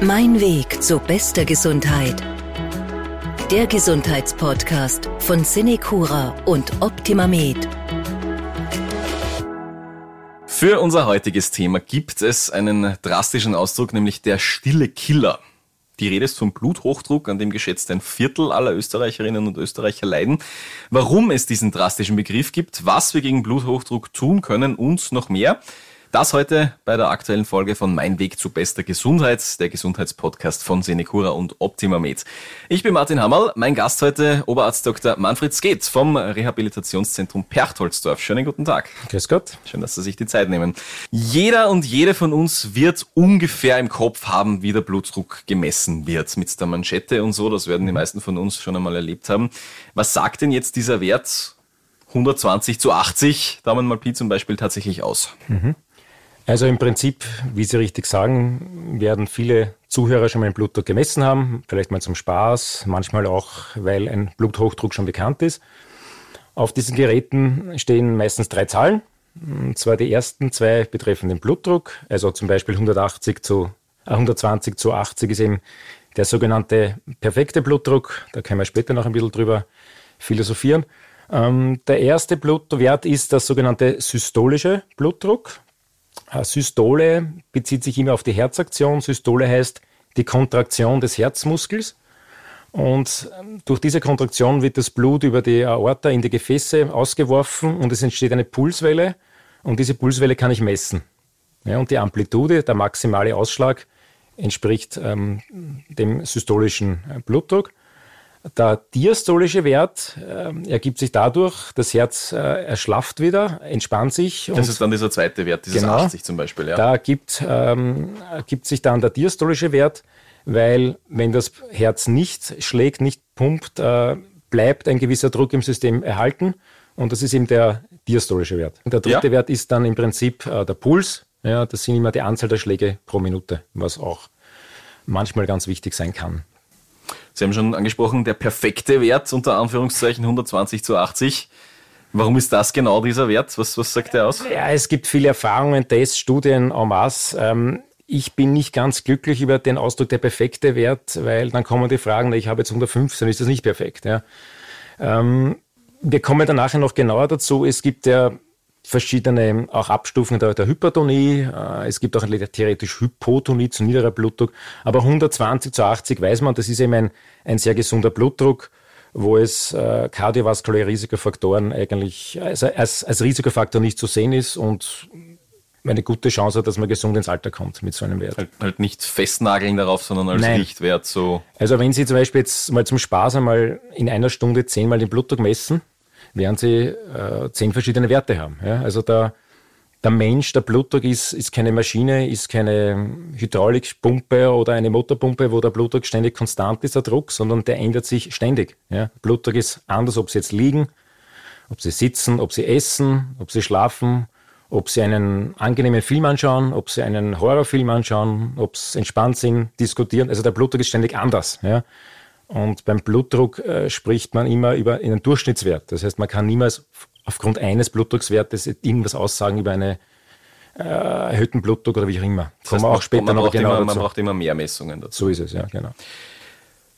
Mein Weg zu bester Gesundheit. Der Gesundheitspodcast von Cinecura und OptimaMed. Für unser heutiges Thema gibt es einen drastischen Ausdruck, nämlich der stille Killer. Die Rede ist vom Bluthochdruck, an dem geschätzt ein Viertel aller Österreicherinnen und Österreicher leiden. Warum es diesen drastischen Begriff gibt, was wir gegen Bluthochdruck tun können und noch mehr. Das heute bei der aktuellen Folge von Mein Weg zu bester Gesundheit, der Gesundheitspodcast von Senecura und OptimaMed. Ich bin Martin Hammerl, mein Gast heute Oberarzt Dr. Manfred Skeet vom Rehabilitationszentrum Perchtoldsdorf. Schönen guten Tag. Grüß Gott. Schön, dass Sie sich die Zeit nehmen. Jeder und jede von uns wird ungefähr im Kopf haben, wie der Blutdruck gemessen wird. Mit der Manschette und so, das werden die meisten von uns schon einmal erlebt haben. Was sagt denn jetzt dieser Wert 120 zu 80, Daumen mal Pi zum Beispiel, tatsächlich aus? Mhm. Also im Prinzip, wie Sie richtig sagen, werden viele Zuhörer schon mal einen Blutdruck gemessen haben, vielleicht mal zum Spaß, manchmal auch, weil ein Bluthochdruck schon bekannt ist. Auf diesen Geräten stehen meistens drei Zahlen. Und zwar die ersten zwei betreffen den Blutdruck, also zum Beispiel 180 zu, äh 120 zu 80 ist eben der sogenannte perfekte Blutdruck. Da können wir später noch ein bisschen drüber philosophieren. Ähm, der erste Blutwert ist der sogenannte systolische Blutdruck. Systole bezieht sich immer auf die Herzaktion. Systole heißt die Kontraktion des Herzmuskels. Und ähm, durch diese Kontraktion wird das Blut über die Aorta in die Gefäße ausgeworfen und es entsteht eine Pulswelle. Und diese Pulswelle kann ich messen. Ja, und die Amplitude, der maximale Ausschlag, entspricht ähm, dem systolischen äh, Blutdruck. Der diastolische Wert äh, ergibt sich dadurch, das Herz äh, erschlafft wieder, entspannt sich. Das ist dann dieser zweite Wert, dieses genau, 80 zum Beispiel. Ja. Da gibt, ähm, ergibt sich dann der diastolische Wert, weil wenn das Herz nicht schlägt, nicht pumpt, äh, bleibt ein gewisser Druck im System erhalten. Und das ist eben der diastolische Wert. Und der dritte ja. Wert ist dann im Prinzip äh, der Puls. Ja, das sind immer die Anzahl der Schläge pro Minute, was auch manchmal ganz wichtig sein kann. Sie haben schon angesprochen, der perfekte Wert unter Anführungszeichen 120 zu 80. Warum ist das genau dieser Wert? Was, was sagt der aus? Ja, es gibt viele Erfahrungen, Tests, Studien en masse. Ähm, ich bin nicht ganz glücklich über den Ausdruck der perfekte Wert, weil dann kommen die Fragen, ich habe jetzt 115, ist das nicht perfekt. Ja. Ähm, wir kommen dann nachher noch genauer dazu. Es gibt ja verschiedene auch Abstufungen der, der Hypertonie. Äh, es gibt auch theoretisch Hypotonie zu niederer Blutdruck. Aber 120 zu 80 weiß man, das ist eben ein, ein sehr gesunder Blutdruck, wo es äh, kardiovaskuläre Risikofaktoren eigentlich als, als, als Risikofaktor nicht zu sehen ist und eine gute Chance hat, dass man gesund ins Alter kommt mit so einem Wert. Halt, halt nicht festnageln darauf, sondern als Nein. Richtwert so. Also wenn Sie zum Beispiel jetzt mal zum Spaß einmal in einer Stunde zehnmal den Blutdruck messen, werden sie äh, zehn verschiedene Werte haben. Ja? Also der, der Mensch, der Blutdruck ist, ist keine Maschine, ist keine Hydraulikpumpe oder eine Motorpumpe, wo der Blutdruck ständig konstant ist, der Druck, sondern der ändert sich ständig. Ja? Blutdruck ist anders, ob sie jetzt liegen, ob sie sitzen, ob sie essen, ob sie schlafen, ob sie einen angenehmen Film anschauen, ob sie einen Horrorfilm anschauen, ob sie entspannt sind, diskutieren. Also der Blutdruck ist ständig anders. Ja? Und beim Blutdruck äh, spricht man immer über einen Durchschnittswert. Das heißt, man kann niemals aufgrund eines Blutdruckswertes irgendwas aussagen über einen äh, erhöhten Blutdruck oder wie auch immer. Das heißt, auch später man, noch genau immer, man braucht immer mehr Messungen dazu. So ist es, ja, genau.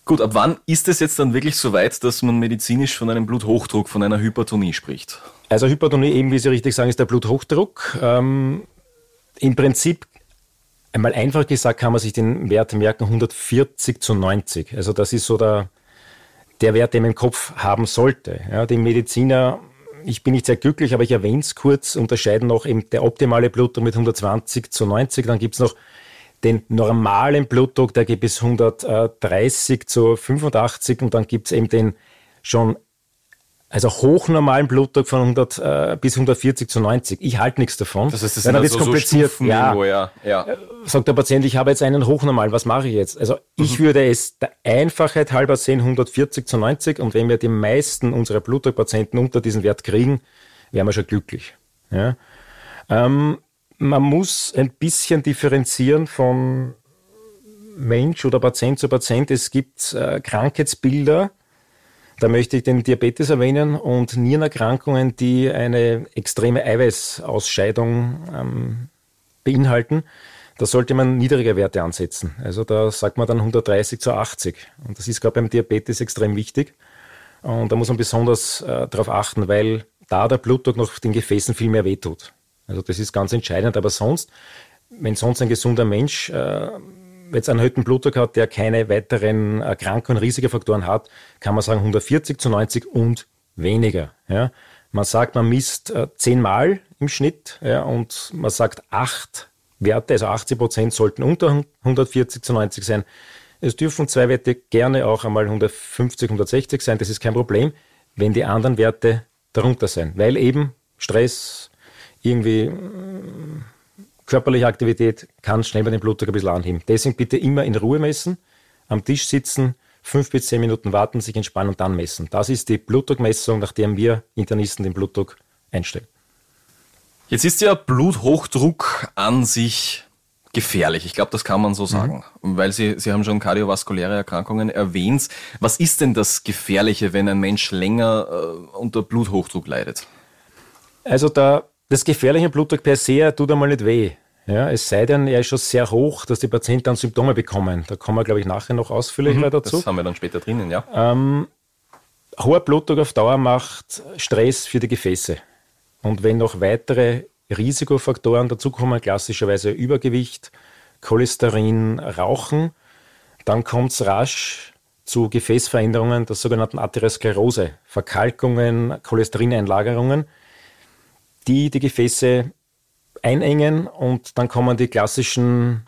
Gut, ab wann ist es jetzt dann wirklich so weit, dass man medizinisch von einem Bluthochdruck, von einer Hypertonie spricht? Also Hypertonie, eben wie Sie richtig sagen, ist der Bluthochdruck. Ähm, Im Prinzip Einmal einfach gesagt kann man sich den Wert merken, 140 zu 90. Also das ist so der, der Wert, den man im Kopf haben sollte. Ja, die Mediziner, ich bin nicht sehr glücklich, aber ich erwähne es kurz, unterscheiden noch eben der optimale Blutdruck mit 120 zu 90. Dann gibt es noch den normalen Blutdruck, der geht bis 130 zu 85 und dann gibt es eben den schon also hochnormalen Blutdruck von 100 äh, bis 140 zu 90. Ich halte nichts davon. Das heißt, das dann also kompliziert. So ja, irgendwo, ja. ja. Äh, sagt der Patient, ich habe jetzt einen hochnormal, was mache ich jetzt? Also ich mhm. würde es der Einfachheit halber sehen, 140 zu 90 und wenn wir die meisten unserer Blutdruckpatienten unter diesen Wert kriegen, wären wir schon glücklich. Ja? Ähm, man muss ein bisschen differenzieren von Mensch oder Patient zu Patient. Es gibt äh, Krankheitsbilder, da möchte ich den Diabetes erwähnen und Nierenerkrankungen, die eine extreme Eiweißausscheidung ähm, beinhalten. da sollte man niedrige Werte ansetzen. Also da sagt man dann 130 zu 80. Und das ist gerade beim Diabetes extrem wichtig. Und da muss man besonders äh, darauf achten, weil da der Blutdruck noch den Gefäßen viel mehr wehtut. Also das ist ganz entscheidend. Aber sonst, wenn sonst ein gesunder Mensch äh, jetzt einen erhöhten Blutdruck hat, der keine weiteren Erkrankungen, Risikofaktoren hat, kann man sagen 140 zu 90 und weniger. Ja. Man sagt, man misst äh, zehnmal im Schnitt ja, und man sagt acht Werte, also 80 Prozent sollten unter 140 zu 90 sein. Es dürfen zwei Werte gerne auch einmal 150, 160 sein, das ist kein Problem, wenn die anderen Werte darunter sein, weil eben Stress, irgendwie äh, körperliche Aktivität kann schnell bei den Blutdruck ein bisschen anheben. Deswegen bitte immer in Ruhe messen, am Tisch sitzen, fünf bis zehn Minuten warten, sich entspannen und dann messen. Das ist die Blutdruckmessung, nach der wir Internisten den Blutdruck einstellen. Jetzt ist ja Bluthochdruck an sich gefährlich. Ich glaube, das kann man so mhm. sagen, mhm. weil Sie, Sie haben schon kardiovaskuläre Erkrankungen erwähnt. Was ist denn das Gefährliche, wenn ein Mensch länger äh, unter Bluthochdruck leidet? Also da, das gefährliche Blutdruck per se tut einmal nicht weh. Ja, es sei denn, er ist schon sehr hoch, dass die Patienten dann Symptome bekommen. Da kommen wir, glaube ich, nachher noch ausführlicher mhm, dazu. Das haben wir dann später drinnen, ja. Ähm, hoher Blutdruck auf Dauer macht Stress für die Gefäße. Und wenn noch weitere Risikofaktoren dazukommen, klassischerweise Übergewicht, Cholesterin, Rauchen, dann kommt es rasch zu Gefäßveränderungen der sogenannten Arteriosklerose, Verkalkungen, Cholesterineinlagerungen, die die Gefäße einengen und dann kommen die klassischen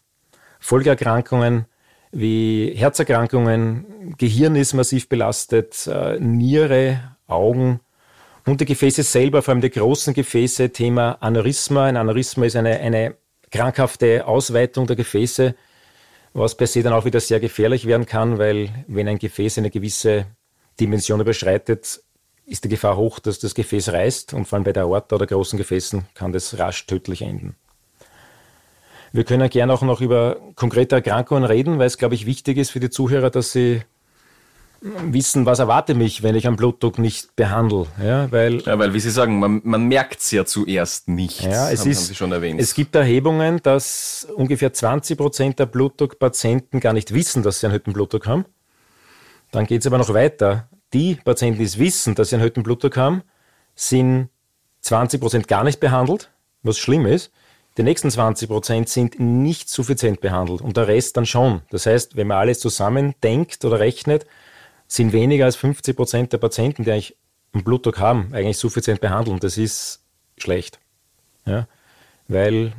Folgeerkrankungen wie Herzerkrankungen, Gehirn ist massiv belastet, äh, Niere, Augen, und die Gefäße selber, vor allem die großen Gefäße, Thema Aneurysma. Ein Aneurysma ist eine, eine krankhafte Ausweitung der Gefäße, was per se dann auch wieder sehr gefährlich werden kann, weil wenn ein Gefäß eine gewisse Dimension überschreitet, ist die Gefahr hoch, dass das Gefäß reißt und vor allem bei der Aorta oder großen Gefäßen kann das rasch tödlich enden. Wir können gerne auch noch über konkrete Erkrankungen reden, weil es, glaube ich, wichtig ist für die Zuhörer, dass sie wissen, was erwarte mich, wenn ich einen Blutdruck nicht behandle. Ja, weil, ja, weil wie Sie sagen, man, man merkt es ja zuerst nicht. Ja, es haben, ist, haben Sie schon erwähnt. Es gibt Erhebungen, dass ungefähr 20 Prozent der Blutdruckpatienten gar nicht wissen, dass sie einen erhöhten Blutdruck haben. Dann geht es aber noch weiter. Die Patienten, die es wissen, dass sie einen erhöhten Blutdruck haben, sind 20 Prozent gar nicht behandelt, was schlimm ist. Die nächsten 20 Prozent sind nicht suffizient behandelt und der Rest dann schon. Das heißt, wenn man alles zusammen denkt oder rechnet, sind weniger als 50 Prozent der Patienten, die eigentlich einen Blutdruck haben, eigentlich suffizient behandeln. Das ist schlecht. Ja? Weil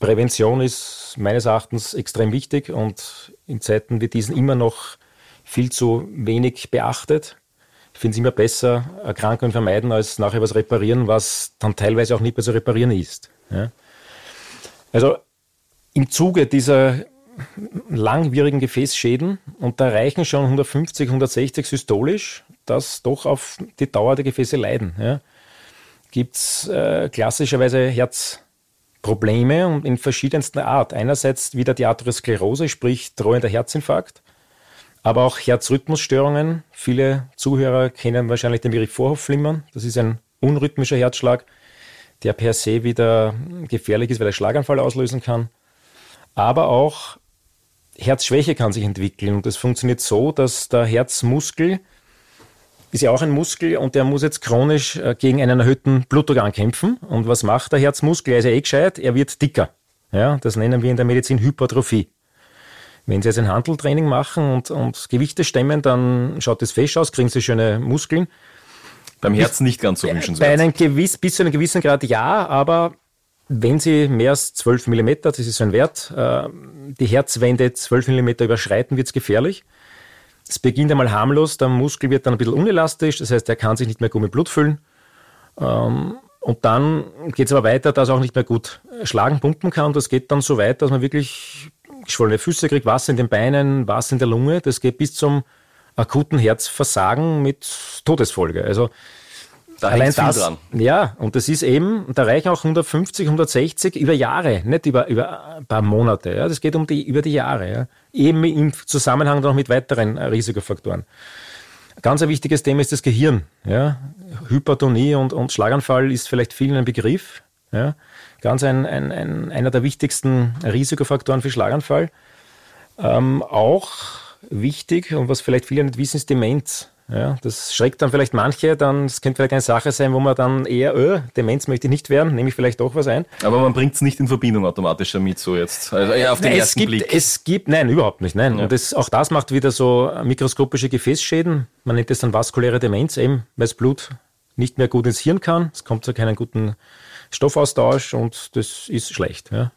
Prävention ist meines Erachtens extrem wichtig und in Zeiten wie diesen immer noch viel zu wenig beachtet. Ich finde es immer besser, Erkrankungen vermeiden, als nachher was reparieren, was dann teilweise auch nicht mehr zu reparieren ist. Ja? Also im Zuge dieser langwierigen Gefäßschäden und da reichen schon 150, 160 systolisch, dass doch auf die Dauer der Gefäße leiden. Ja. Gibt es äh, klassischerweise Herzprobleme und in verschiedenster Art. Einerseits wieder die Atherosklerose, sprich drohender Herzinfarkt, aber auch Herzrhythmusstörungen. Viele Zuhörer kennen wahrscheinlich den Begriff Vorhofflimmern. Das ist ein unrhythmischer Herzschlag, der per se wieder gefährlich ist, weil er Schlaganfall auslösen kann. Aber auch Herzschwäche kann sich entwickeln und das funktioniert so, dass der Herzmuskel ist ja auch ein Muskel und der muss jetzt chronisch äh, gegen einen erhöhten Blutdruck ankämpfen. Und was macht der Herzmuskel? Er ist ja eh gescheit, er wird dicker. Ja, das nennen wir in der Medizin Hypertrophie. Wenn Sie jetzt ein Handeltraining machen und, und Gewichte stemmen, dann schaut das fesch aus, kriegen Sie schöne Muskeln. Beim Herzen nicht ganz so wünschenswert. Bei einem gewiss, bis zu einem gewissen Grad ja, aber wenn Sie mehr als 12 mm, das ist so ein Wert, äh, die Herzwände 12 mm überschreiten, wird es gefährlich. Es beginnt einmal harmlos, der Muskel wird dann ein bisschen unelastisch, das heißt, er kann sich nicht mehr gut mit Blut füllen. Ähm, und dann geht es aber weiter, dass er auch nicht mehr gut schlagen, pumpen kann. Das geht dann so weit, dass man wirklich geschwollene Füße kriegt, Wasser in den Beinen, Wasser in der Lunge. Das geht bis zum akuten Herzversagen mit Todesfolge. Also da Allein das, dran. Ja, und das ist eben, da reichen auch 150, 160 über Jahre, nicht über, über ein paar Monate. Ja. Das geht um die, über die Jahre. Ja. Eben im Zusammenhang noch mit weiteren äh, Risikofaktoren. Ganz ein wichtiges Thema ist das Gehirn. Ja. Hypertonie und, und Schlaganfall ist vielleicht vielen ein Begriff. Ja. Ganz ein, ein, ein, einer der wichtigsten Risikofaktoren für Schlaganfall. Ähm, auch wichtig und was vielleicht viele nicht wissen, ist Demenz. Ja, das schreckt dann vielleicht manche, dann, es könnte vielleicht eine Sache sein, wo man dann eher, öh, Demenz möchte ich nicht werden, nehme ich vielleicht doch was ein. Aber man bringt es nicht in Verbindung automatisch damit, so jetzt. Also eher auf den nein, ersten es gibt, Blick. Es gibt, nein, überhaupt nicht, nein. Ja. Und das, auch das macht wieder so mikroskopische Gefäßschäden. Man nennt das dann vaskuläre Demenz, eben, weil das Blut nicht mehr gut ins Hirn kann. Es kommt zu keinem guten Stoffaustausch und das ist schlecht. Ja.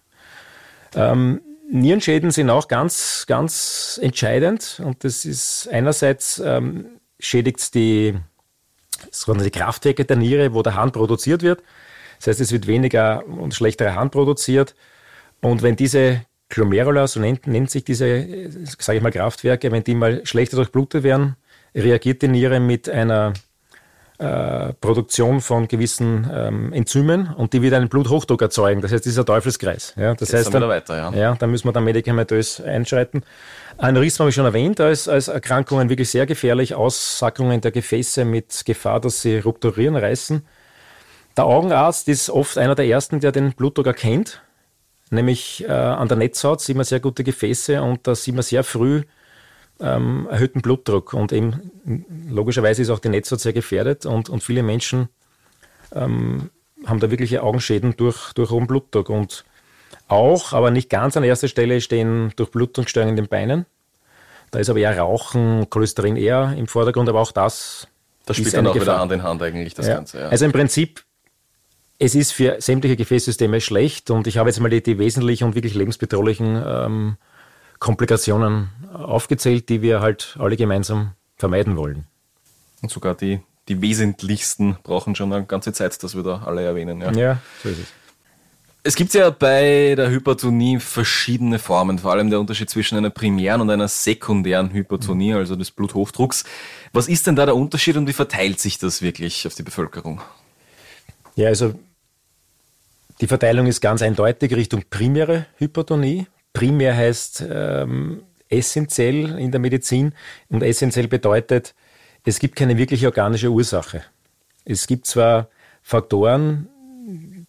Ähm, Nierenschäden sind auch ganz, ganz entscheidend und das ist einerseits ähm, schädigt die, die Kraftwerke der Niere, wo der Harn produziert wird. Das heißt, es wird weniger und schlechtere Harn produziert. Und wenn diese Glomerula, so nennt, nennt sich diese, sage ich mal, Kraftwerke, wenn die mal schlechter durchblutet werden, reagiert die Niere mit einer äh, Produktion von gewissen ähm, Enzymen und die wieder einen Bluthochdruck erzeugen. Das heißt, dieser Teufelskreis. Ja, das Jetzt heißt, dann, da weiter, ja. ja, dann müssen wir dann medikamentös einschreiten. Aneurysma habe ich schon erwähnt, als, als Erkrankungen wirklich sehr gefährlich. Aussackungen der Gefäße mit Gefahr, dass sie rupturieren, reißen. Der Augenarzt ist oft einer der ersten, der den Blutdruck erkennt. Nämlich äh, an der Netzhaut sieht man sehr gute Gefäße und da sieht man sehr früh ähm, erhöhten Blutdruck. Und eben logischerweise ist auch die Netzhaut sehr gefährdet und, und viele Menschen ähm, haben da wirkliche Augenschäden durch, durch hohen Blutdruck. Und auch, aber nicht ganz an erster Stelle stehen Durchblutungsstörungen in den Beinen. Da ist aber eher Rauchen, Cholesterin eher im Vordergrund, aber auch das. Das spielt dann auch wieder Gefahr. Hand in Hand eigentlich, das Ja. Ganze. Ja. Also im Prinzip, es ist für sämtliche Gefäßsysteme schlecht und ich habe jetzt mal die, die wesentlichen und wirklich lebensbedrohlichen ähm, Komplikationen aufgezählt, die wir halt alle gemeinsam vermeiden wollen. Und sogar die, die wesentlichsten brauchen schon eine ganze Zeit, dass wir da alle erwähnen. Ja. Ja, so ist es. Es gibt ja bei der Hypertonie verschiedene Formen, vor allem der Unterschied zwischen einer primären und einer sekundären Hypertonie, also des Bluthochdrucks. Was ist denn da der Unterschied und wie verteilt sich das wirklich auf die Bevölkerung? Ja, also die Verteilung ist ganz eindeutig Richtung primäre Hypertonie. Primär heißt ähm, essentiell in der Medizin und essentiell bedeutet, es gibt keine wirkliche organische Ursache. Es gibt zwar Faktoren,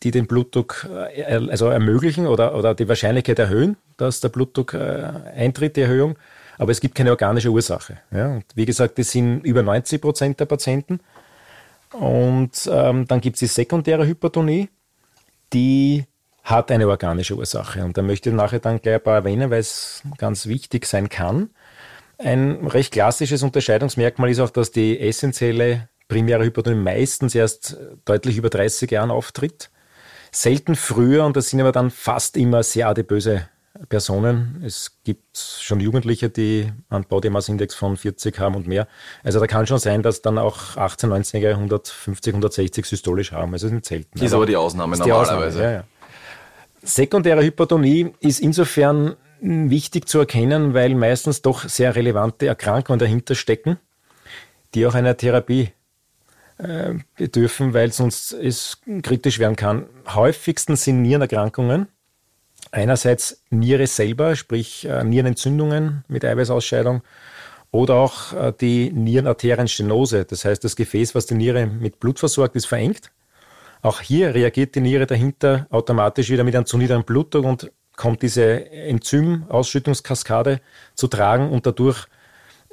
die den Blutdruck äh, also ermöglichen oder, oder die Wahrscheinlichkeit erhöhen, dass der Blutdruck äh, eintritt, die Erhöhung, aber es gibt keine organische Ursache. Ja? Und wie gesagt, das sind über 90 Prozent der Patienten. Und ähm, dann gibt es die sekundäre Hypertonie, die hat eine organische Ursache. Und da möchte ich nachher dann gleich ein paar erwähnen, weil es ganz wichtig sein kann. Ein recht klassisches Unterscheidungsmerkmal ist auch, dass die essentielle primäre Hypertonie meistens erst deutlich über 30 Jahren auftritt. Selten früher, und das sind aber dann fast immer sehr adipöse Personen. Es gibt schon Jugendliche, die einen Body Mass Index von 40 haben und mehr. Also da kann schon sein, dass dann auch 18-, 19-Jährige 150, 160 systolisch haben. Also das ist nicht selten. Ist aber die Ausnahme ist die Ausnahme, normalerweise. ja, ja. Sekundäre Hypertonie ist insofern wichtig zu erkennen, weil meistens doch sehr relevante Erkrankungen dahinter stecken, die auch einer Therapie äh, bedürfen, weil sonst es kritisch werden kann. Häufigsten sind Nierenerkrankungen. Einerseits Niere selber, sprich äh, Nierenentzündungen mit Eiweißausscheidung oder auch äh, die Nierenarterienstenose. Das heißt, das Gefäß, was die Niere mit Blut versorgt, ist verengt. Auch hier reagiert die Niere dahinter automatisch wieder mit einem zu niedrigen Blutdruck und kommt diese Enzymausschüttungskaskade zu tragen und dadurch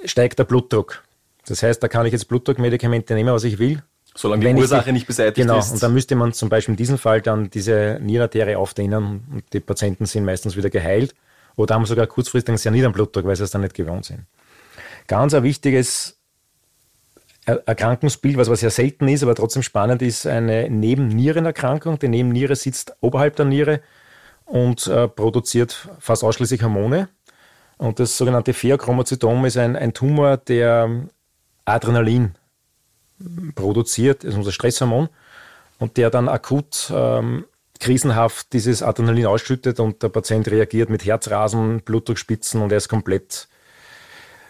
steigt der Blutdruck. Das heißt, da kann ich jetzt Blutdruckmedikamente nehmen, was ich will. Solange die Ursache die- nicht beseitigt genau, ist. und dann müsste man zum Beispiel in diesem Fall dann diese Nierenarterie aufdehnen und die Patienten sind meistens wieder geheilt oder haben sogar kurzfristig einen sehr niedrigen Blutdruck, weil sie es dann nicht gewohnt sind. Ganz ein wichtiges Erkrankungsbild, was aber sehr selten ist, aber trotzdem spannend ist, eine Nebennierenerkrankung. Die Nebenniere sitzt oberhalb der Niere und äh, produziert fast ausschließlich Hormone. Und das sogenannte Pheochromozytom ist ein, ein Tumor, der Adrenalin produziert, das ist unser Stresshormon, und der dann akut ähm, krisenhaft dieses Adrenalin ausschüttet und der Patient reagiert mit Herzrasen, Blutdruckspitzen und er ist komplett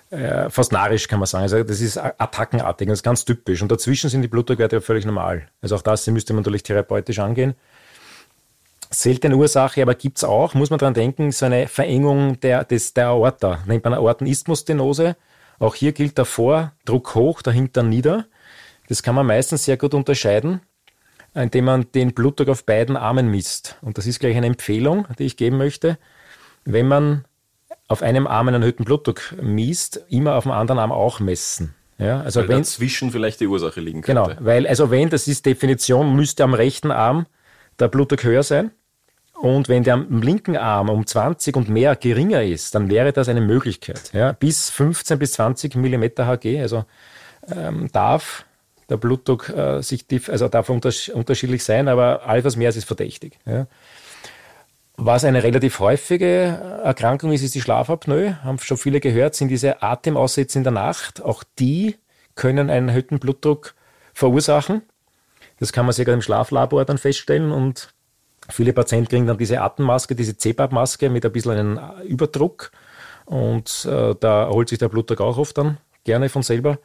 äh, fast narisch, kann man sagen. Also das ist attackenartig, das ist ganz typisch. Und dazwischen sind die Blutdruckwerte ja völlig normal. Also auch das müsste man natürlich therapeutisch angehen. Seltene Ursache, aber gibt es auch, muss man dran denken, so eine Verengung der, des, der Aorta, nennt man Aortenisthmusstenose. Auch hier gilt der Vordruck hoch, dahinter nieder. Das kann man meistens sehr gut unterscheiden. indem man den Blutdruck auf beiden Armen misst. Und das ist gleich eine Empfehlung, die ich geben möchte. Wenn man auf einem Arm einen erhöhten Blutdruck misst, immer auf dem anderen Arm auch messen. Ja, also weil wenn, dazwischen vielleicht die Ursache liegen könnte. Genau, weil also wenn, das ist Definition, müsste am rechten Arm der Blutdruck höher sein. Und wenn der am linken Arm um 20 und mehr geringer ist, dann wäre das eine Möglichkeit. Ja, bis 15 bis 20 Millimeter Hg, also ähm, darf der Blutdruck äh, sich also darf unters unterschiedlich sein, aber alles was mehr ist, ist verdächtig. Ja. Was eine relativ häufige Erkrankung ist, ist die Schlafapnoe. Haben schon viele gehört, sind diese Atemaussätze in der Nacht. Auch die können einen erhöhten Blutdruck verursachen. Das kann man sogar im Schlaflabor dann feststellen und viele Patienten kriegen dann diese Atemmaske, diese CPAP-Maske mit ein bisschen einem Überdruck und äh, da erholt sich der Blutdruck auch oft dann gerne von selber.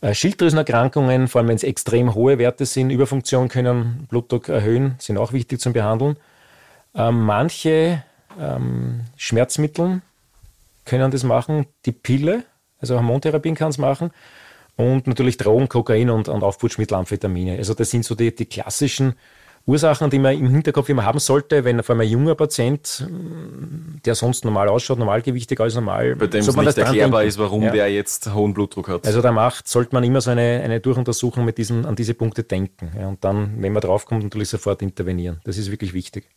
Äh, Schilddrüsenerkrankungen, vor allem wenn es extrem hohe Werte sind, Überfunktion können Blutdruck erhöhen, sind auch wichtig zum Behandeln. Ähm, manche ähm, Schmerzmittel können das machen, die Pille, also Hormontherapien kann es machen und natürlich Drogen, Kokain und, und Aufputschmittel, Amphetamine. Also das sind so die, die klassischen Ursachen, die man im Hinterkopf immer haben sollte, wenn vor allem ein junger Patient, der sonst normal ausschaut, normalgewichtig, alles normal, bei dem es nicht erklärbar ist, warum ja. der jetzt hohen Blutdruck hat. Also da macht, sollte man immer so eine, eine Durchuntersuchung mit diesen, an diese Punkte denken. Ja, und dann, wenn man draufkommt, natürlich sofort intervenieren. Das ist wirklich wichtig.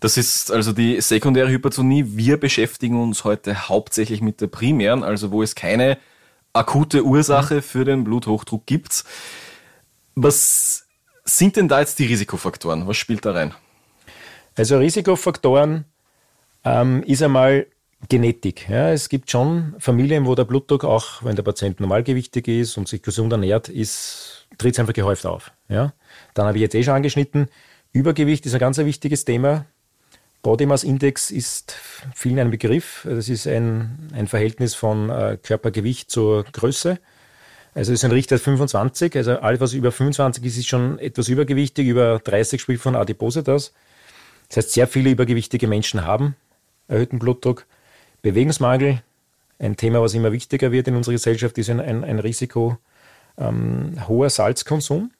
Das ist also die sekundäre Hypertonie. Wir beschäftigen uns heute hauptsächlich mit der primären, also wo es keine akute Ursache für den Bluthochdruck gibt. Was sind denn da jetzt die Risikofaktoren? Was spielt da rein? Also Risikofaktoren ähm, ist einmal Genetik. Ja, es gibt schon Familien, wo der Blutdruck, auch wenn der Patient normalgewichtig ist und sich gesund ernährt, ist, tritt es einfach gehäuft auf. Ja? Dann habe ich jetzt eh schon angeschnitten, Übergewicht ist ein ganz wichtiges Thema. Body Mass Index ist vielen ein Begriff. Das ist ein, ein Verhältnis von äh, Körpergewicht zur Größe. Also es ist ein Richter 25, also alles, was über 25 ist, ist schon etwas übergewichtig, über 30 spielt von Adipositas. Das heißt, sehr viele übergewichtige Menschen haben erhöhten Blutdruck. Bewegungsmangel, ein Thema, was immer wichtiger wird in unserer Gesellschaft, ist ein, ein, ein Risiko. Ähm, hoher Salzkonsum,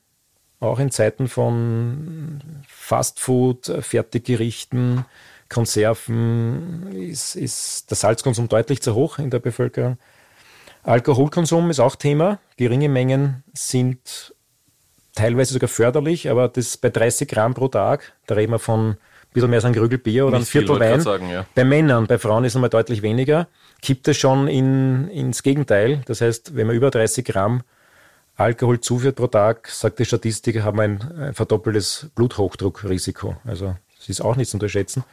auch in Zeiten von Fastfood, Fertiggerichten, Konserven ist, ist der Salzkonsum deutlich zu hoch in der Bevölkerung. Alkoholkonsum ist auch Thema. Geringe Mengen sind teilweise sogar förderlich, aber das bei 30 Gramm pro Tag, da reden wir von ein bisschen mehr als ein Krügel Bier oder Nicht ein Viertel Wein. Sagen, ja. Bei Männern, bei Frauen ist es nochmal deutlich weniger. Kippt es schon in, ins Gegenteil. Das heißt, wenn man über 30 Gramm Alkohol zuführt pro Tag, sagt die Statistik, haben ein, ein verdoppeltes Bluthochdruckrisiko. Also das ist auch nicht zu unterschätzen.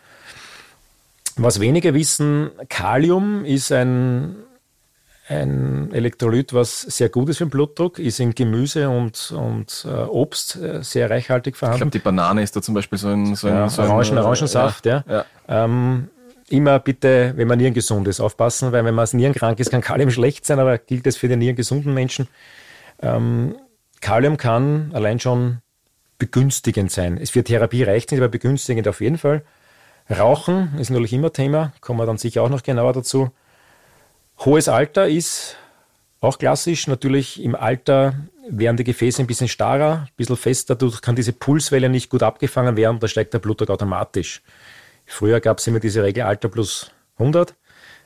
Was wenige wissen, Kalium ist ein ein Elektrolyt, was sehr gut ist für den Blutdruck, ist in Gemüse und, und äh, Obst äh, sehr reichhaltig vorhanden. Ich glaube, die Banane ist da zum Beispiel so ein, so ein, ja, so ein Orangen, Orangensaft. Ja, ja. Ähm, immer bitte, wenn man nierengesund ist, aufpassen, weil wenn man nierenkrank ist, kann Kalium schlecht sein, aber gilt es für den nierengesunden Menschen. Ähm, Kalium kann allein schon begünstigend sein. Es für Therapie reicht nicht, aber begünstigend auf jeden Fall. Rauchen ist natürlich immer Thema, kommen wir dann sicher auch noch genauer dazu. Hohes Alter ist auch klassisch. Natürlich im Alter werden die Gefäße ein bisschen starrer, ein bisschen fester. Dadurch kann diese Pulswelle nicht gut abgefangen werden. Da steigt der Blutdruck automatisch. Früher gab es immer diese Regel Alter plus 100.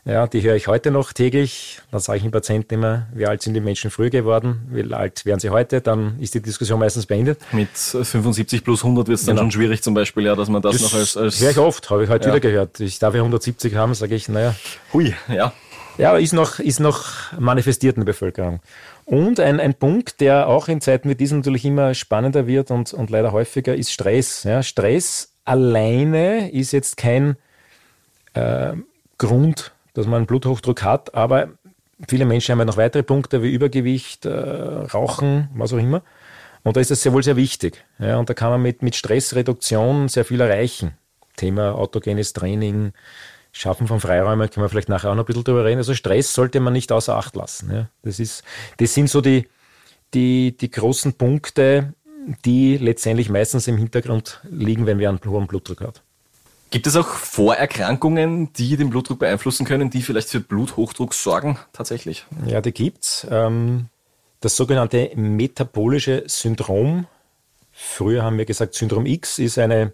Ja, die höre ich heute noch täglich. Dann sage ich den Patienten immer, wie alt sind die Menschen früher geworden, wie alt wären sie heute, dann ist die Diskussion meistens beendet. Mit 75 plus 100 wird es dann genau. schon schwierig zum Beispiel, ja, dass man das, das noch als... als höre ich oft, habe ich heute ja. wieder gehört. Ich darf ja 170 haben, sage ich, naja. Hui, ja. Ja, ist noch, ist noch manifestiert in der Bevölkerung. Und ein, ein Punkt, der auch in Zeiten wie diesen natürlich immer spannender wird und, und leider häufiger, ist Stress. Ja, Stress alleine ist jetzt kein äh, Grund, dass man einen Bluthochdruck hat, aber viele Menschen haben ja noch weitere Punkte wie Übergewicht, äh, Rauchen, was auch immer. Und da ist das sehr wohl sehr wichtig. Ja, und da kann man mit, mit Stressreduktion sehr viel erreichen. Thema autogenes Training, Schaffen von Freiräumen können wir vielleicht nachher auch noch ein bisschen drüber reden. Also Stress sollte man nicht außer Acht lassen. Ja. Das, ist, das sind so die, die, die großen Punkte, die letztendlich meistens im Hintergrund liegen, wenn wir einen hohen Blutdruck haben. Gibt es auch Vorerkrankungen, die den Blutdruck beeinflussen können, die vielleicht für Bluthochdruck sorgen tatsächlich? Ja, die gibt es. Ähm, das sogenannte metabolische Syndrom früher haben wir gesagt, Syndrom X ist eine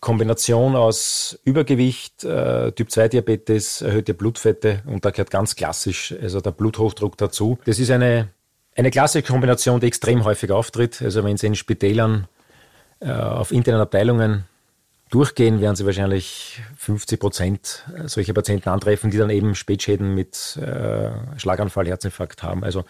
Kombination aus Übergewicht, äh, Typ-2-Diabetes, erhöhte Blutfette und da gehört ganz klassisch also der Bluthochdruck dazu. Das ist eine, eine klassische Kombination, die extrem häufig auftritt. Also wenn Sie in Spitälern äh, auf internen Abteilungen durchgehen, werden Sie wahrscheinlich 50 Prozent solcher Patienten antreffen, die dann eben Spätschäden mit äh, Schlaganfall, Herzinfarkt haben. Also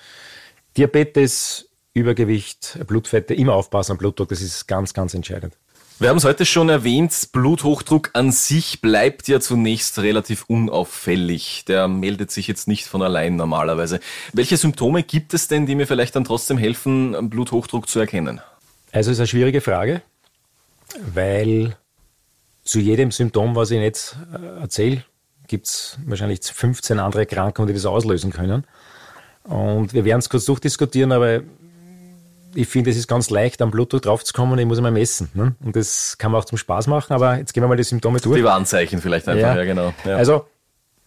Diabetes, Übergewicht, Blutfette, immer aufpassen am Blutdruck, das ist ganz, ganz entscheidend. Wir haben es heute schon erwähnt, Bluthochdruck an sich bleibt ja zunächst relativ unauffällig. Der meldet sich jetzt nicht von allein normalerweise. Welche Symptome gibt es denn, die mir vielleicht dann trotzdem helfen, Bluthochdruck zu erkennen? Also es ist eine schwierige Frage, weil zu jedem Symptom, was ich jetzt äh, erzähle, gibt es wahrscheinlich 15 andere Erkrankungen, die das auslösen können. Und wir werden es kurz durchdiskutieren, aber ich finde, es ist ganz leicht, am Blutdruck draufzukommen, ich muss einmal messen. Ne? Und das kann man auch zum Spaß machen, aber jetzt gehen wir mal die Symptome durch. Die Warnzeichen vielleicht einfach, ja, ja genau. Ja. Also,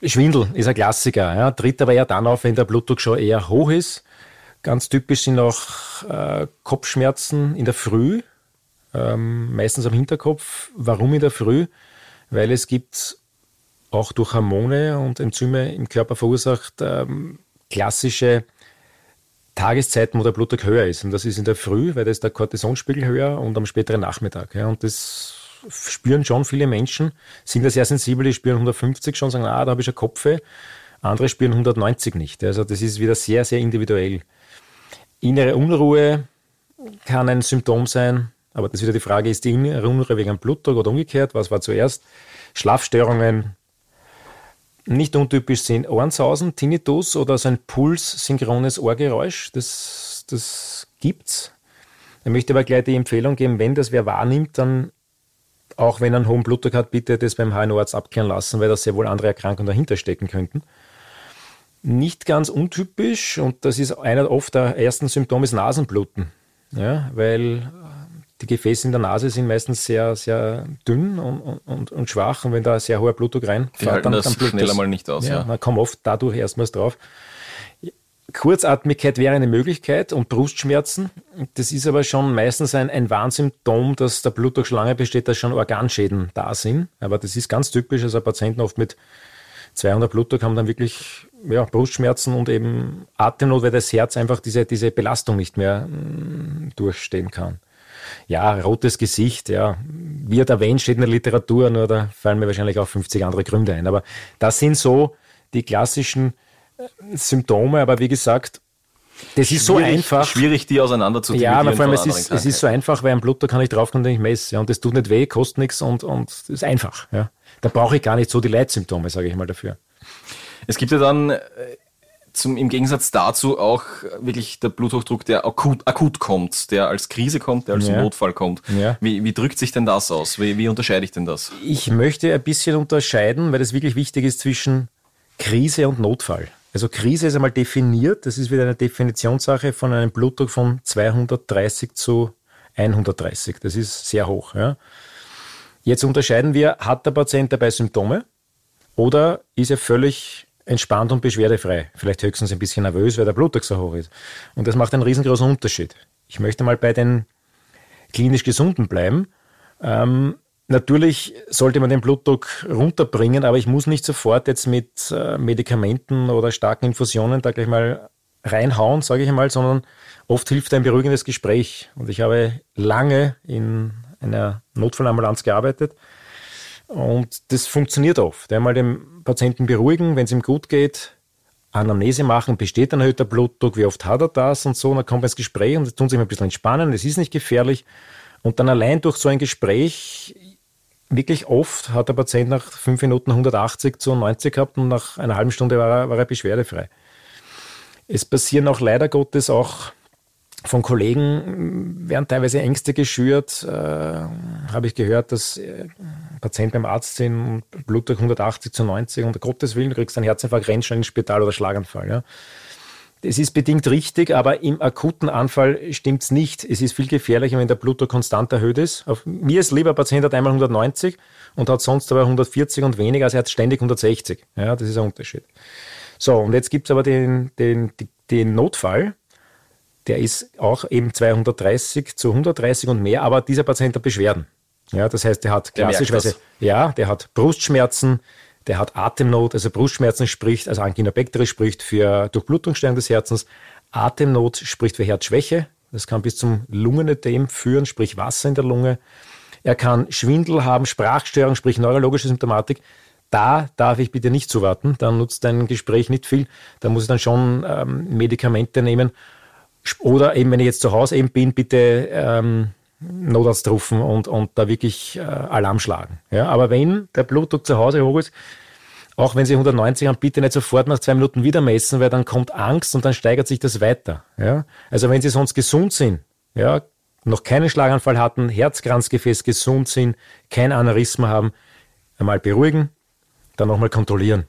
Schwindel ist ein Klassiker, ja, tritt aber eher dann auf, wenn der Blutdruck schon eher hoch ist. Ganz typisch sind auch äh, Kopfschmerzen in der Früh, ähm, meistens am Hinterkopf. Warum in der Früh? Weil es gibt auch durch Hormone und Enzyme im Körper verursacht ähm, klassische Tageszeiten, wo der Blutdruck höher ist. Und das ist in der Früh, weil da ist der Cortisonspiegel höher und am späteren Nachmittag. Ja. Und das spüren schon viele Menschen, sind da sehr sensibel, die spüren 150 schon, sagen, ah, da habe ich eine Kopfe. Andere spüren 190 nicht. Also das ist wieder sehr, sehr individuell. Innere Unruhe kann ein Symptom sein, aber das ist wieder die Frage, ist die innere Unruhe wegen einem Blutdruck oder umgekehrt? Was war zuerst? Schlafstörungen, nicht untypisch sind Ohrensausen, Tinnitus oder so ein pulssynchrones Ohrgeräusch. Das, das gibt's. Ich möchte aber gleich die Empfehlung geben, wenn das wer wahrnimmt, dann auch wenn er einen hohen Blutdruck hat, bitte das beim HNO-Arzt abklären lassen, weil da sehr wohl andere Erkrankungen dahinter stecken könnten. Nicht ganz untypisch, und das ist einer oft der ersten Symptome, ist Nasenbluten. Ja, weil die Gefäße in der Nase sind meistens sehr, sehr dünn und, und, und schwach. Und wenn da sehr hoher Blutdruck reinfährt, die halten dann, das dann schneller mal nicht aus. Ja, ja. Man kommt oft dadurch erstmals drauf. Kurzatmigkeit wäre eine Möglichkeit und Brustschmerzen. Das ist aber schon meistens ein, ein Warnsymptom, dass der Blutdruck schon lange besteht, dass schon Organschäden da sind. Aber das ist ganz typisch. Also Patienten oft mit 200 Blutdruck haben dann wirklich ja, Brustschmerzen und eben Atemnot, weil das Herz einfach diese, diese Belastung nicht mehr mh, mm, durchstehen kann ja, rotes Gesicht, ja, wie er erwähnt, steht in der Literatur, nur da fallen mir wahrscheinlich auch 50 andere Gründe ein. Aber das sind so die klassischen äh, Symptome, aber wie gesagt, das ist so einfach. Schwierig, die auseinander zu Ja, aber vor allem, es ist, es ist so einfach, weil am Blutter kann ich draufkommen, den ich messe. Ja, und das tut nicht weh, kostet nichts und, und ist einfach. Ja. Da brauche ich gar nicht so die Leitsymptome, sage ich mal dafür. Es gibt ja dann äh, zum, im Gegensatz dazu auch wirklich der Bluthochdruck, der akut, akut kommt, der als Krise kommt, der als ja. Notfall kommt. Ja. Wie, wie drückt sich denn das aus? Wie, wie unterscheide ich denn das? Ich möchte ein bisschen unterscheiden, weil es wirklich wichtig ist zwischen Krise und Notfall. Also Krise ist einmal definiert, das ist wieder eine Definitionssache von einem Blutdruck von 230 zu 130. Das ist sehr hoch. Ja. Jetzt unterscheiden wir, hat der Patient dabei Symptome oder ist er völlig entspannt und beschwerdefrei. Vielleicht höchstens ein bisschen nervös, weil der Blutdruck so hoch ist. Und das macht einen riesengroßen Unterschied. Ich möchte mal bei den klinisch Gesunden bleiben. Ähm, natürlich sollte man den Blutdruck runterbringen, aber ich muss nicht sofort jetzt mit äh, Medikamenten oder starken Infusionen da gleich mal reinhauen, sage ich einmal, sondern oft hilft ein beruhigendes Gespräch. Und ich habe lange in einer Notfallambulanz gearbeitet und das funktioniert oft. Einmal den Patienten beruhigen, wenn es ihm gut geht, Anamnese machen, besteht ein erhöhter Blutdruck, wie oft hat er das und so. Und dann kommt man ins Gespräch und tun sich ein bisschen entspannen, es ist nicht gefährlich. Und dann allein durch so ein Gespräch, wirklich oft hat der Patient nach fünf Minuten 180 zu 90 gehabt und nach einer halben Stunde war er, war er beschwerdefrei. Es passieren auch leider Gottes auch von Kollegen werden teilweise Ängste geschürt. Äh, Habe ich gehört, dass äh, Patienten beim Arzt sind, Blutdruck 180 zu 90 und Gottes Willen, du kriegst einen Herzinfarkt, rennst schnell ins Spital oder Schlaganfall. Ja. Das ist bedingt richtig, aber im akuten Anfall stimmt es nicht. Es ist viel gefährlicher, wenn der Blutdruck konstant erhöht ist. Auf, mir ist lieber, ein Patient hat einmal 190 und hat sonst aber 140 und weniger, also er hat ständig 160. Ja, das ist ein Unterschied. So, und jetzt gibt es aber den, den, den Notfall der ist auch eben 230 zu 130 und mehr, aber dieser Patient hat Beschwerden. Ja, das heißt, der hat klassischerweise, ja, der hat Brustschmerzen, der hat Atemnot, also Brustschmerzen spricht, also Angina pectoris spricht für Durchblutungsstörung des Herzens, Atemnot spricht für Herzschwäche, das kann bis zum Lungenödem führen, sprich Wasser in der Lunge. Er kann Schwindel haben, Sprachstörung, sprich neurologische Symptomatik. Da darf ich bitte nicht zuwarten, dann nutzt dein Gespräch nicht viel. Da muss ich dann schon ähm, Medikamente nehmen. Oder eben, wenn ich jetzt zu Hause eben bin, bitte ähm, Notarzt rufen und, und da wirklich äh, Alarm schlagen. Ja, aber wenn der Blutdruck zu Hause hoch ist, auch wenn Sie 190 haben, bitte nicht sofort nach zwei Minuten wieder messen, weil dann kommt Angst und dann steigert sich das weiter. Ja? Also wenn Sie sonst gesund sind, ja, noch keinen Schlaganfall hatten, Herzkranzgefäß gesund sind, kein Aneurysma haben, einmal beruhigen, dann nochmal kontrollieren.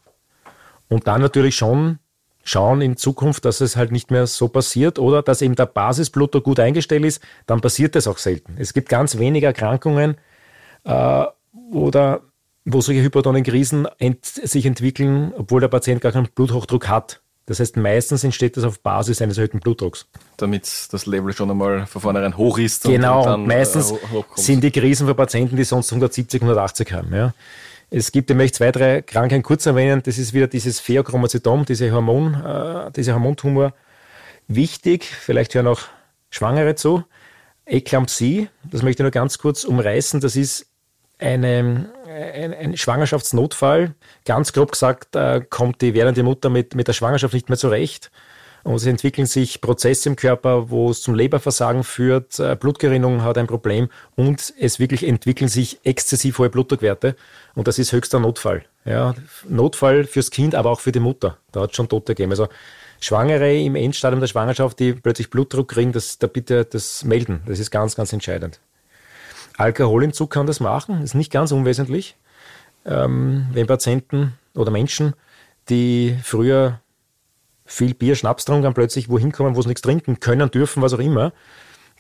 Und dann natürlich schon schauen in Zukunft, dass es halt nicht mehr so passiert oder dass eben der Basisblutdruck gut eingestellt ist, dann passiert das auch selten. Es gibt ganz wenige Erkrankungen äh, oder wo solche hypertonen Krisen ent sich entwickeln, obwohl der Patient gar keinen Bluthochdruck hat. Das heißt, meistens entsteht das auf Basis eines erhöhten Blutdrucks. Damit das Level schon einmal von vornherein hoch ist. Genau, und dann, äh, meistens äh, sind die Krisen für Patienten, die sonst 170, 180 haben. Ja. Es gibt, ich möchte zwei, drei Krankheiten kurz erwähnen. Das ist wieder dieses Pheochromocytom, diese Hormon, äh, dieser Hormontumor. Wichtig, vielleicht hören auch Schwangere zu. Eklampsie, das möchte ich nur ganz kurz umreißen. Das ist eine, ein, ein Schwangerschaftsnotfall. Ganz grob gesagt, äh, kommt die werdende Mutter mit, mit der Schwangerschaft nicht mehr zurecht. Und es entwickeln sich Prozesse im Körper, wo es zum Leberversagen führt, äh, Blutgerinnung hat ein Problem und es wirklich entwickeln sich exzessiv hohe Blutdruckwerte. Und das ist höchster Notfall. Ja, Notfall fürs Kind, aber auch für die Mutter. Da hat es schon Tote gegeben. Also Schwangere im Endstadium der Schwangerschaft, die plötzlich Blutdruck kriegen, das, da bitte das melden. Das ist ganz, ganz entscheidend. Alkoholentzug kann das machen, ist nicht ganz unwesentlich. Ähm, wenn Patienten oder Menschen, die früher viel Bier, Schnaps haben, plötzlich wohin kommen, wo sie nichts trinken können, dürfen, was auch immer.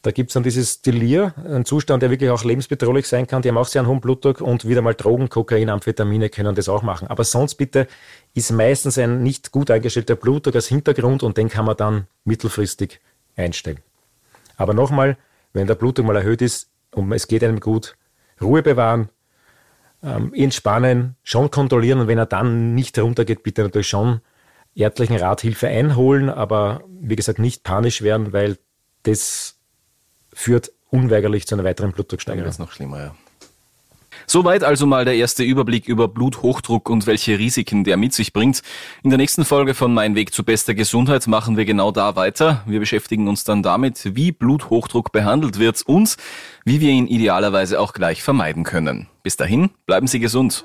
Da gibt es dann dieses Delir, ein Zustand, der wirklich auch lebensbedrohlich sein kann. Die haben auch sehr einen hohen Blutdruck und wieder mal Drogen, Kokain, Amphetamine können das auch machen. Aber sonst bitte ist meistens ein nicht gut eingestellter Blutdruck als Hintergrund und den kann man dann mittelfristig einstellen. Aber nochmal, wenn der Blutdruck mal erhöht ist, und es geht einem gut, Ruhe bewahren, ähm, entspannen, schon kontrollieren und wenn er dann nicht runtergeht, bitte natürlich schon ärztlichen Rathilfe einholen, aber wie gesagt nicht panisch werden, weil das führt unweigerlich zu einer weiteren Blutdrucksteigerung. Das ist noch schlimmer, ja. Soweit also mal der erste Überblick über Bluthochdruck und welche Risiken der mit sich bringt. In der nächsten Folge von Mein Weg zu bester Gesundheit machen wir genau da weiter. Wir beschäftigen uns dann damit, wie Bluthochdruck behandelt wird und wie wir ihn idealerweise auch gleich vermeiden können. Bis dahin, bleiben Sie gesund.